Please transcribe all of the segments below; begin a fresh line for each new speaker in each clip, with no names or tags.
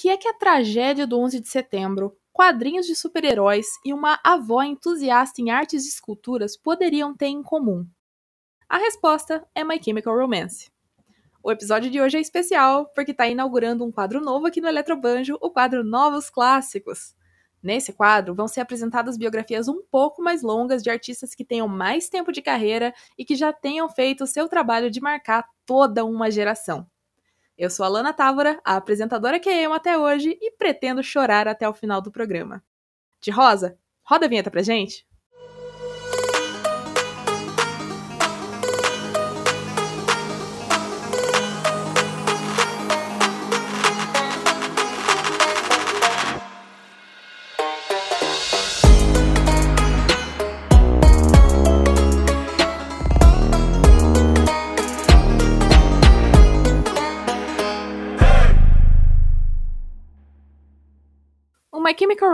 Que é que a tragédia do 11 de setembro, quadrinhos de super-heróis e uma avó entusiasta em artes e esculturas poderiam ter em comum? A resposta é My Chemical Romance. O episódio de hoje é especial porque está inaugurando um quadro novo aqui no Eletrobanjo, o quadro Novos Clássicos. Nesse quadro vão ser apresentadas biografias um pouco mais longas de artistas que tenham mais tempo de carreira e que já tenham feito o seu trabalho de marcar toda uma geração. Eu sou a Lana Távora, a apresentadora que amo até hoje e pretendo chorar até o final do programa. De rosa, roda a vinheta pra gente!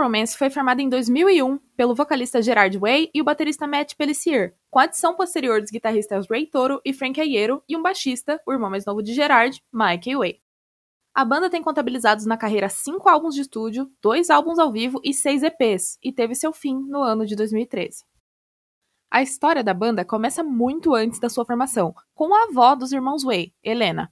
Romance foi formada em 2001 pelo vocalista Gerard Way e o baterista Matt Pellissier, com adição posterior dos guitarristas Ray Toro e Frank Aiero e um baixista, o irmão mais novo de Gerard, Mike Way. A banda tem contabilizados na carreira cinco álbuns de estúdio, dois álbuns ao vivo e seis EPs, e teve seu fim no ano de 2013. A história da banda começa muito antes da sua formação, com a avó dos irmãos Way, Helena.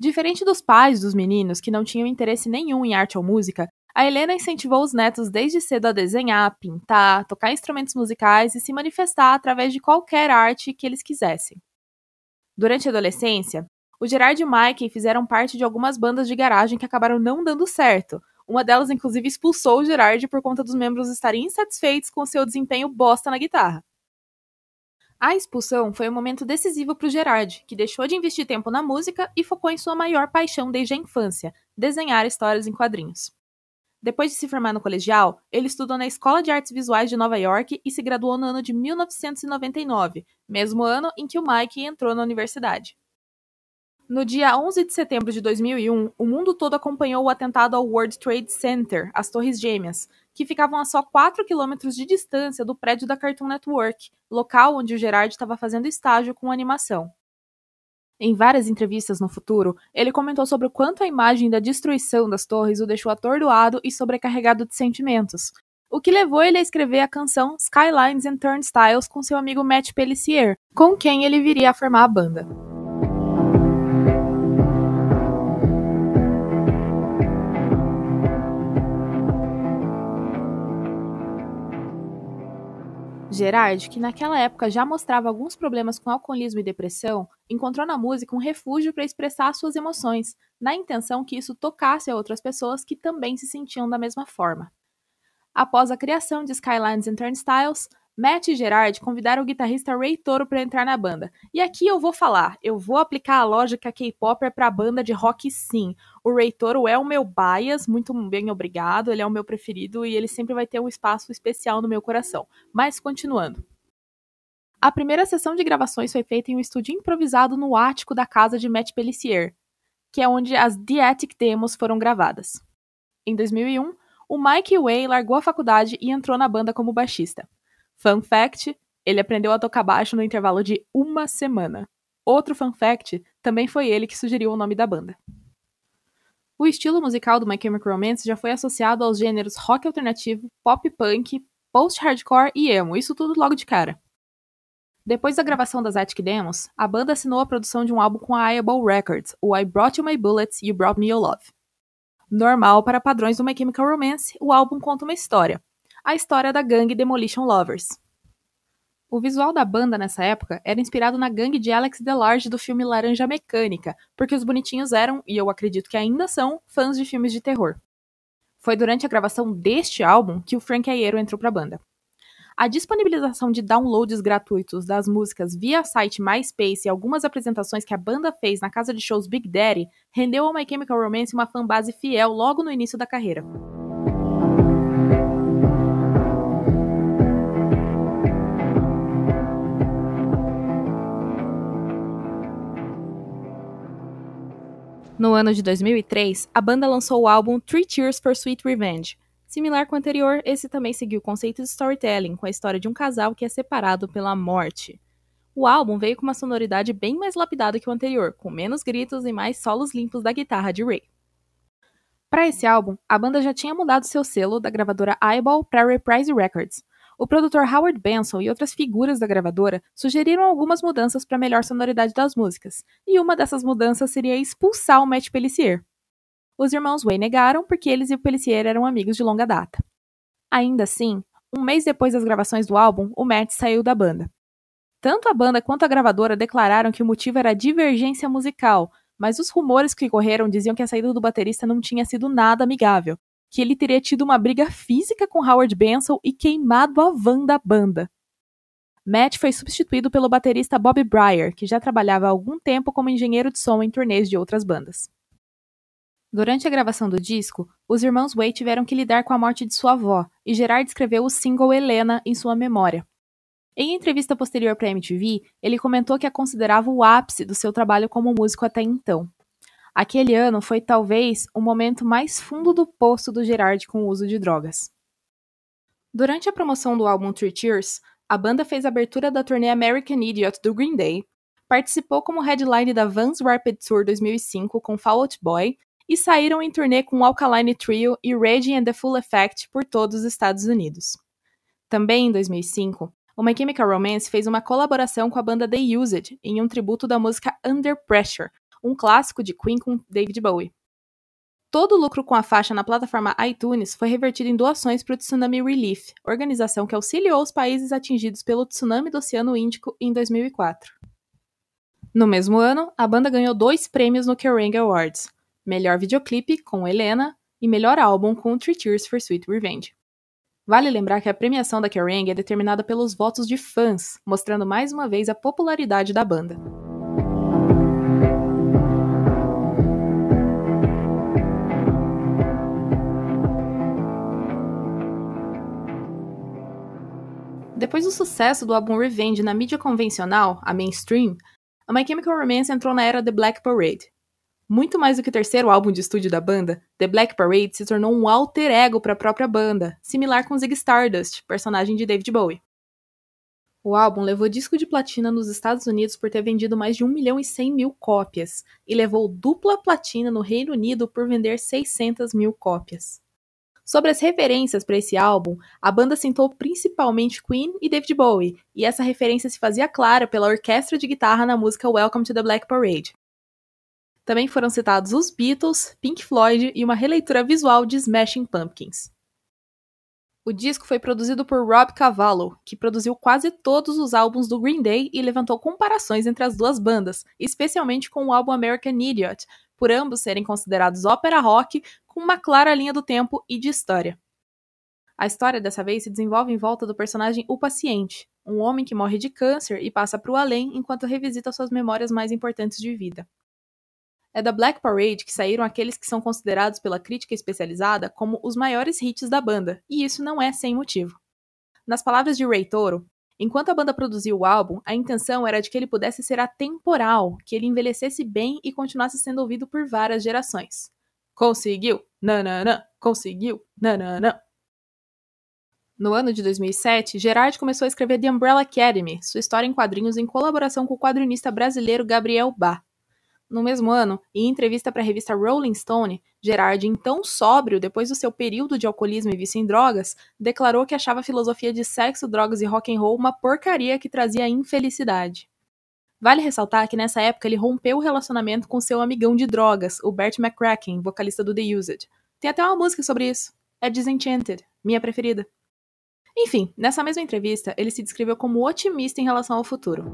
Diferente dos pais dos meninos, que não tinham interesse nenhum em arte ou música, a Helena incentivou os netos desde cedo a desenhar, pintar, tocar instrumentos musicais e se manifestar através de qualquer arte que eles quisessem. Durante a adolescência, o Gerard e o Mike fizeram parte de algumas bandas de garagem que acabaram não dando certo. Uma delas, inclusive, expulsou o Gerard por conta dos membros estarem insatisfeitos com seu desempenho bosta na guitarra. A expulsão foi um momento decisivo para o Gerard, que deixou de investir tempo na música e focou em sua maior paixão desde a infância: desenhar histórias em quadrinhos. Depois de se formar no colegial, ele estudou na Escola de Artes Visuais de Nova York e se graduou no ano de 1999, mesmo ano em que o Mike entrou na universidade. No dia 11 de setembro de 2001, o mundo todo acompanhou o atentado ao World Trade Center, as Torres Gêmeas, que ficavam a só 4 quilômetros de distância do prédio da Cartoon Network, local onde o Gerard estava fazendo estágio com animação. Em várias entrevistas no futuro, ele comentou sobre o quanto a imagem da destruição das torres o deixou atordoado e sobrecarregado de sentimentos, o que levou ele a escrever a canção Skylines and Turnstiles com seu amigo Matt Pellissier, com quem ele viria a formar a banda. Gerard, que naquela época já mostrava alguns problemas com alcoolismo e depressão, encontrou na música um refúgio para expressar suas emoções, na intenção que isso tocasse a outras pessoas que também se sentiam da mesma forma. Após a criação de Skylines and Turnstiles, Matt e Gerard convidaram o guitarrista Ray Toro para entrar na banda. E aqui eu vou falar, eu vou aplicar a lógica K-Popper para a banda de rock sim. O Ray Toro é o meu bias, muito bem obrigado, ele é o meu preferido e ele sempre vai ter um espaço especial no meu coração. Mas continuando. A primeira sessão de gravações foi feita em um estúdio improvisado no ático da casa de Matt Pellissier, que é onde as The Attic Demos foram gravadas. Em 2001, o Mike Way largou a faculdade e entrou na banda como baixista. Fun fact: ele aprendeu a tocar baixo no intervalo de uma semana. Outro fun fact: também foi ele que sugeriu o nome da banda. O estilo musical do My Chemical Romance já foi associado aos gêneros rock alternativo, pop punk, post-hardcore e emo, isso tudo logo de cara. Depois da gravação das Attic Demos, a banda assinou a produção de um álbum com a Eyeball Records, o I Brought You My Bullets You Brought Me Your Love. Normal para padrões do My Chemical Romance, o álbum conta uma história, a história da gangue Demolition Lovers. O visual da banda nessa época era inspirado na gangue de Alex DeLarge do filme Laranja Mecânica, porque os bonitinhos eram, e eu acredito que ainda são, fãs de filmes de terror. Foi durante a gravação deste álbum que o Frank Aiero entrou para a banda. a disponibilização de downloads gratuitos das músicas via site MySpace e algumas apresentações que a banda fez na casa de shows Big Daddy rendeu ao My Chemical Romance uma fanbase fiel logo no início da carreira. No ano de 2003, a banda lançou o álbum Three Cheers for Sweet Revenge. Similar com o anterior, esse também seguiu o conceito de storytelling, com a história de um casal que é separado pela morte. O álbum veio com uma sonoridade bem mais lapidada que o anterior, com menos gritos e mais solos limpos da guitarra de Ray. Para esse álbum, a banda já tinha mudado seu selo da gravadora Eyeball para Reprise Records, o produtor Howard Benson e outras figuras da gravadora sugeriram algumas mudanças para melhor sonoridade das músicas, e uma dessas mudanças seria expulsar o Matt Pellissier. Os irmãos Way negaram porque eles e o Pellissier eram amigos de longa data. Ainda assim, um mês depois das gravações do álbum, o Matt saiu da banda. Tanto a banda quanto a gravadora declararam que o motivo era divergência musical, mas os rumores que correram diziam que a saída do baterista não tinha sido nada amigável, que ele teria tido uma briga física com Howard Benson e queimado a van da banda. Matt foi substituído pelo baterista Bob Breyer, que já trabalhava há algum tempo como engenheiro de som em turnês de outras bandas. Durante a gravação do disco, os irmãos Way tiveram que lidar com a morte de sua avó, e Gerard escreveu o single Helena em sua memória. Em entrevista posterior para MTV, ele comentou que a considerava o ápice do seu trabalho como músico até então. Aquele ano foi talvez o momento mais fundo do poço do Gerard com o uso de drogas. Durante a promoção do álbum Three Cheers, a banda fez a abertura da turnê American Idiot do Green Day, participou como headline da Vans Rapid Tour 2005 com Fall Out Boy e saíram em turnê com Alkaline Trio e Reggie and the Full Effect por todos os Estados Unidos. Também em 2005, o My Chemical Romance fez uma colaboração com a banda The Used em um tributo da música Under Pressure, um clássico de Queen com David Bowie. Todo o lucro com a faixa na plataforma iTunes foi revertido em doações para o Tsunami Relief, organização que auxiliou os países atingidos pelo tsunami do Oceano Índico em 2004. No mesmo ano, a banda ganhou dois prêmios no Kerrang Awards: Melhor Videoclipe com Helena e Melhor Álbum com Three Tears for Sweet Revenge. Vale lembrar que a premiação da Kerrang é determinada pelos votos de fãs, mostrando mais uma vez a popularidade da banda. Depois do sucesso do álbum Revenge na mídia convencional, a mainstream, a My Chemical Romance entrou na era The Black Parade. Muito mais do que o terceiro álbum de estúdio da banda, The Black Parade se tornou um alter ego para a própria banda, similar com Ziggy Stardust, personagem de David Bowie. O álbum levou disco de platina nos Estados Unidos por ter vendido mais de 1 milhão e 100 mil cópias, e levou dupla platina no Reino Unido por vender 600 mil cópias. Sobre as referências para esse álbum, a banda citou principalmente Queen e David Bowie, e essa referência se fazia clara pela orquestra de guitarra na música Welcome to the Black Parade. Também foram citados os Beatles, Pink Floyd e uma releitura visual de Smashing Pumpkins. O disco foi produzido por Rob Cavallo, que produziu quase todos os álbuns do Green Day e levantou comparações entre as duas bandas, especialmente com o álbum American Idiot, por ambos serem considerados ópera rock com uma clara linha do tempo e de história. A história dessa vez se desenvolve em volta do personagem O Paciente, um homem que morre de câncer e passa para o além enquanto revisita suas memórias mais importantes de vida. É da Black Parade que saíram aqueles que são considerados pela crítica especializada como os maiores hits da banda, e isso não é sem motivo. Nas palavras de Ray Toro, Enquanto a banda produziu o álbum, a intenção era de que ele pudesse ser atemporal, que ele envelhecesse bem e continuasse sendo ouvido por várias gerações. Conseguiu! Nananã! Conseguiu! Nananã! No ano de 2007, Gerard começou a escrever The Umbrella Academy, sua história em quadrinhos em colaboração com o quadrinista brasileiro Gabriel Bá. No mesmo ano, em entrevista para a revista Rolling Stone, Gerard, então sóbrio depois do seu período de alcoolismo e vício em drogas, declarou que achava a filosofia de sexo, drogas e rock and roll uma porcaria que trazia infelicidade. Vale ressaltar que nessa época ele rompeu o relacionamento com seu amigão de drogas, o Bert McCracken, vocalista do The Used. Tem até uma música sobre isso. É Disenchanted, minha preferida. Enfim, nessa mesma entrevista, ele se descreveu como otimista em relação ao futuro.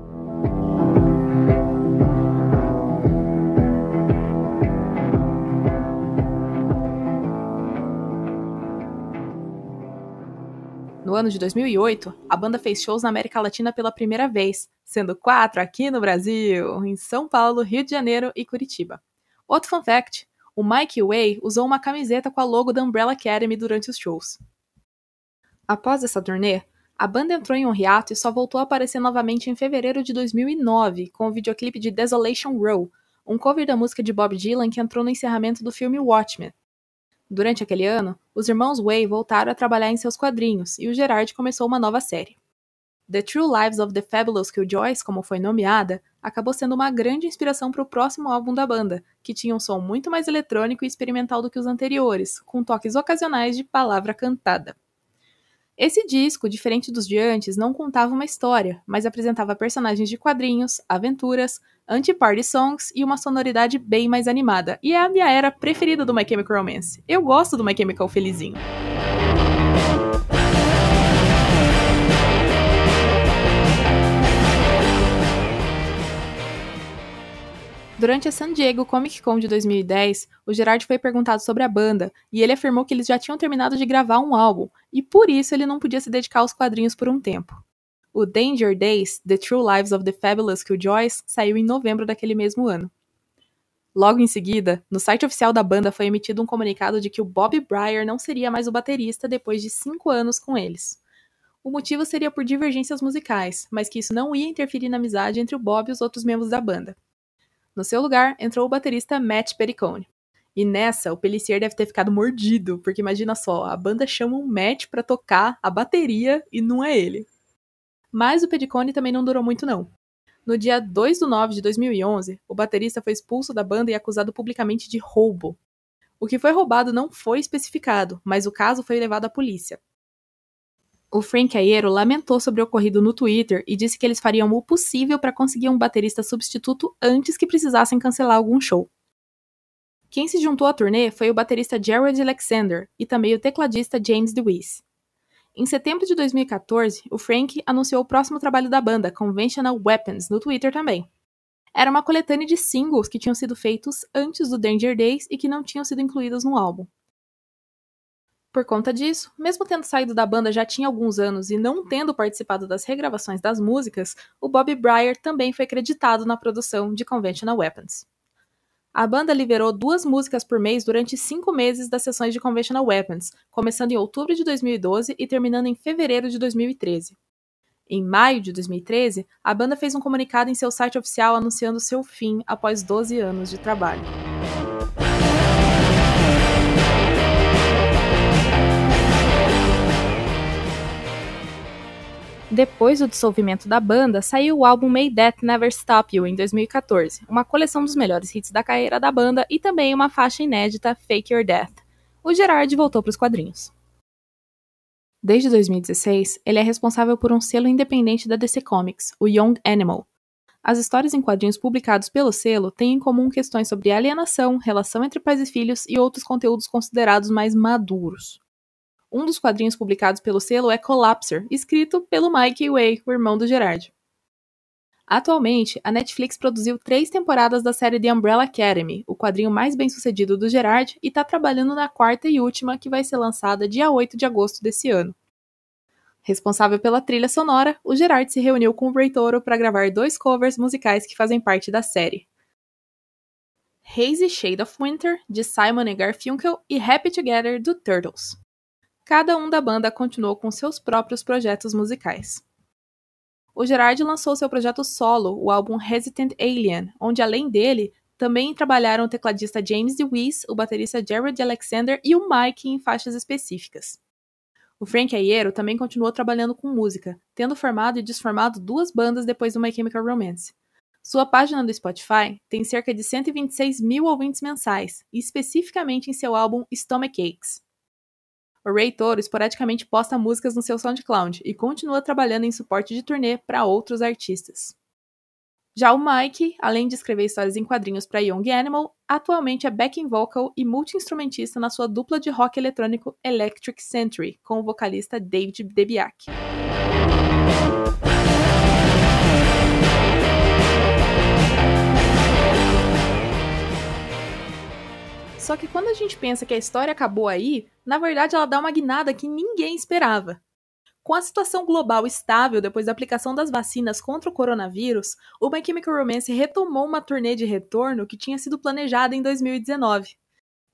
No ano de 2008, a banda fez shows na América Latina pela primeira vez, sendo quatro aqui no Brasil, em São Paulo, Rio de Janeiro e Curitiba. Outro fun fact: o Mike Way usou uma camiseta com a logo da Umbrella Academy durante os shows. Após essa turnê, a banda entrou em um hiato e só voltou a aparecer novamente em fevereiro de 2009 com o videoclipe de Desolation Row, um cover da música de Bob Dylan que entrou no encerramento do filme Watchmen. Durante aquele ano, os irmãos Way voltaram a trabalhar em seus quadrinhos e o Gerard começou uma nova série. The True Lives of the Fabulous Killjoys, como foi nomeada, acabou sendo uma grande inspiração para o próximo álbum da banda, que tinha um som muito mais eletrônico e experimental do que os anteriores, com toques ocasionais de palavra cantada. Esse disco, diferente dos de antes, não contava uma história, mas apresentava personagens de quadrinhos, aventuras, anti-party songs e uma sonoridade bem mais animada. E é a minha era preferida do My Chemical Romance. Eu gosto do My Chemical felizinho. Durante a San Diego Comic Con de 2010, o Gerard foi perguntado sobre a banda e ele afirmou que eles já tinham terminado de gravar um álbum e por isso ele não podia se dedicar aos quadrinhos por um tempo. O Danger Days: The True Lives of the Fabulous Killjoys saiu em novembro daquele mesmo ano. Logo em seguida, no site oficial da banda foi emitido um comunicado de que o Bob Breyer não seria mais o baterista depois de cinco anos com eles. O motivo seria por divergências musicais, mas que isso não ia interferir na amizade entre o Bob e os outros membros da banda. No seu lugar, entrou o baterista Matt Pericone. E nessa, o Pellissier deve ter ficado mordido, porque imagina só, a banda chama um Matt para tocar a bateria e não é ele. Mas o Pericone também não durou muito não. No dia 2 de 9 de 2011, o baterista foi expulso da banda e acusado publicamente de roubo. O que foi roubado não foi especificado, mas o caso foi levado à polícia. O Frank Aiero lamentou sobre o ocorrido no Twitter e disse que eles fariam o possível para conseguir um baterista substituto antes que precisassem cancelar algum show. Quem se juntou à turnê foi o baterista Jared Alexander e também o tecladista James DeWeese. Em setembro de 2014, o Frank anunciou o próximo trabalho da banda, Conventional Weapons, no Twitter também. Era uma coletânea de singles que tinham sido feitos antes do Danger Days e que não tinham sido incluídos no álbum. Por conta disso, mesmo tendo saído da banda já tinha alguns anos e não tendo participado das regravações das músicas, o Bob Breyer também foi creditado na produção de Conventional Weapons. A banda liberou duas músicas por mês durante cinco meses das sessões de Conventional Weapons, começando em outubro de 2012 e terminando em fevereiro de 2013. Em maio de 2013, a banda fez um comunicado em seu site oficial anunciando seu fim após 12 anos de trabalho. Depois do dissolvimento da banda, saiu o álbum May Death Never Stop You em 2014, uma coleção dos melhores hits da carreira da banda e também uma faixa inédita, Fake Your Death. O Gerard voltou para os quadrinhos. Desde 2016, ele é responsável por um selo independente da DC Comics, o Young Animal. As histórias em quadrinhos publicados pelo selo têm em comum questões sobre alienação, relação entre pais e filhos e outros conteúdos considerados mais maduros. Um dos quadrinhos publicados pelo selo é Collapser, escrito pelo Mike Way, o irmão do Gerard. Atualmente, a Netflix produziu três temporadas da série The Umbrella Academy, o quadrinho mais bem sucedido do Gerard, e está trabalhando na quarta e última, que vai ser lançada dia 8 de agosto desse ano. Responsável pela trilha sonora, o Gerard se reuniu com o Ray Toro para gravar dois covers musicais que fazem parte da série. Hazy Shade of Winter, de Simon e Garfunkel, e Happy Together, do Turtles cada um da banda continuou com seus próprios projetos musicais. O Gerard lançou seu projeto solo, o álbum Hesitant Alien, onde além dele, também trabalharam o tecladista James DeWeese, o baterista Jared Alexander e o Mike em faixas específicas. O Frank Aiero também continuou trabalhando com música, tendo formado e desformado duas bandas depois do My Chemical Romance. Sua página do Spotify tem cerca de 126 mil ouvintes mensais, especificamente em seu álbum Stomach Aches. O Ray Toro esporadicamente posta músicas no seu SoundCloud e continua trabalhando em suporte de turnê para outros artistas. Já o Mike, além de escrever histórias em quadrinhos para Young Animal, atualmente é backing vocal e multi-instrumentista na sua dupla de rock eletrônico Electric Century, com o vocalista David Debiak. Só que quando a gente pensa que a história acabou aí, na verdade ela dá uma guinada que ninguém esperava. Com a situação global estável depois da aplicação das vacinas contra o coronavírus, o My Chemical Romance retomou uma turnê de retorno que tinha sido planejada em 2019.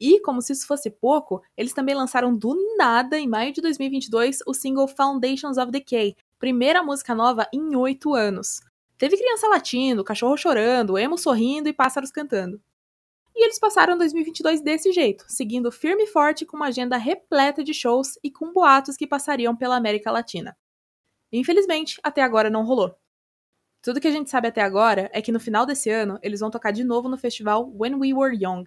E, como se isso fosse pouco, eles também lançaram do nada, em maio de 2022, o single Foundations of Decay, primeira música nova em oito anos. Teve criança latindo, cachorro chorando, emo sorrindo e pássaros cantando. E eles passaram 2022 desse jeito, seguindo firme e forte com uma agenda repleta de shows e com boatos que passariam pela América Latina. Infelizmente, até agora não rolou. Tudo que a gente sabe até agora é que no final desse ano eles vão tocar de novo no festival When We Were Young.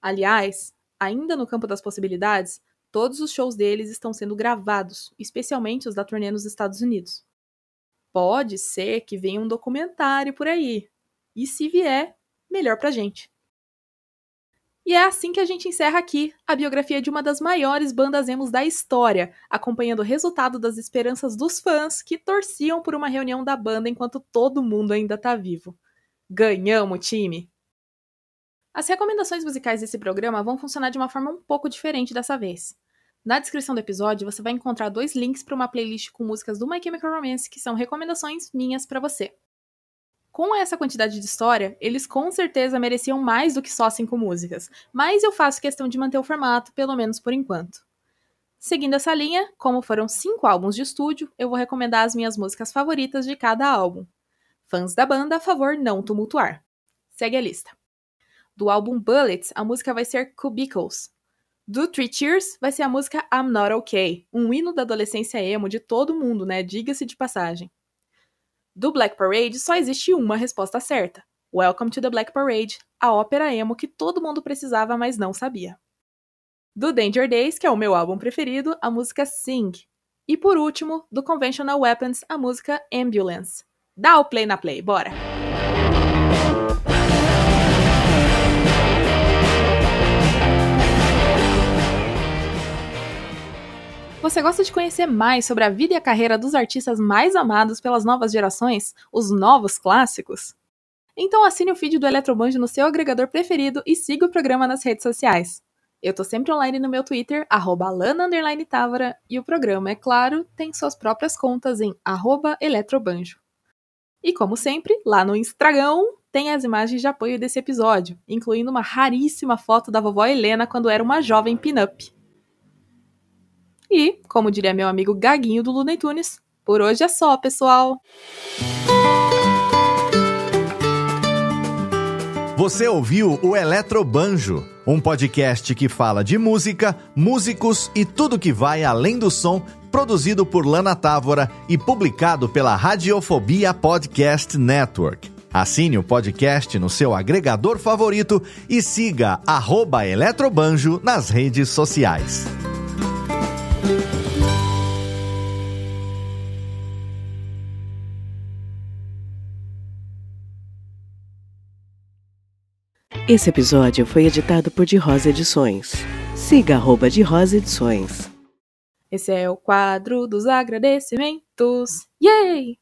Aliás, ainda no campo das possibilidades, todos os shows deles estão sendo gravados, especialmente os da turnê nos Estados Unidos. Pode ser que venha um documentário por aí. E se vier, melhor pra gente. E é assim que a gente encerra aqui a biografia de uma das maiores bandas emos da história, acompanhando o resultado das esperanças dos fãs que torciam por uma reunião da banda enquanto todo mundo ainda tá vivo. Ganhamos, time! As recomendações musicais desse programa vão funcionar de uma forma um pouco diferente dessa vez. Na descrição do episódio você vai encontrar dois links para uma playlist com músicas do My Chemical Romance que são recomendações minhas para você. Com essa quantidade de história, eles com certeza mereciam mais do que só cinco músicas, mas eu faço questão de manter o formato, pelo menos por enquanto. Seguindo essa linha, como foram cinco álbuns de estúdio, eu vou recomendar as minhas músicas favoritas de cada álbum. Fãs da banda, a favor não tumultuar. Segue a lista. Do álbum Bullets, a música vai ser Cubicles. Do Three Cheers, vai ser a música I'm Not Okay, um hino da adolescência emo de todo mundo, né? Diga-se de passagem. Do Black Parade só existe uma resposta certa. Welcome to the Black Parade, a ópera emo que todo mundo precisava, mas não sabia. Do Danger Days, que é o meu álbum preferido, a música Sing. E por último, do Conventional Weapons, a música Ambulance. Dá o play na play, bora! Você gosta de conhecer mais sobre a vida e a carreira dos artistas mais amados pelas novas gerações, os novos clássicos? Então assine o feed do Eletrobanjo no seu agregador preferido e siga o programa nas redes sociais. Eu tô sempre online no meu Twitter, arroba e o programa, é claro, tem suas próprias contas em arroba eletrobanjo. E como sempre, lá no Instagram tem as imagens de apoio desse episódio, incluindo uma raríssima foto da vovó Helena quando era uma jovem pin-up. E, como diria meu amigo Gaguinho do Looney Tunes, por hoje é só, pessoal!
Você ouviu o Eletrobanjo, um podcast que fala de música, músicos e tudo que vai além do som, produzido por Lana Távora e publicado pela Radiofobia Podcast Network. Assine o podcast no seu agregador favorito e siga Eletrobanjo nas redes sociais.
Esse episódio foi editado por De Rosa Edições. Siga arroba De Rosa Edições.
Esse é o quadro dos agradecimentos. Yay!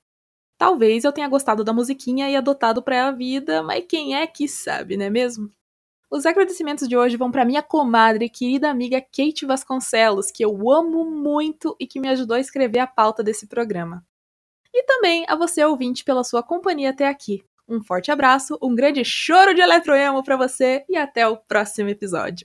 Talvez eu tenha gostado da musiquinha e adotado para a vida, mas quem é que sabe, não é mesmo? Os agradecimentos de hoje vão para minha comadre, querida amiga Kate Vasconcelos, que eu amo muito e que me ajudou a escrever a pauta desse programa. E também a você, ouvinte, pela sua companhia até aqui. Um forte abraço, um grande choro de eletroemo para você e até o próximo episódio.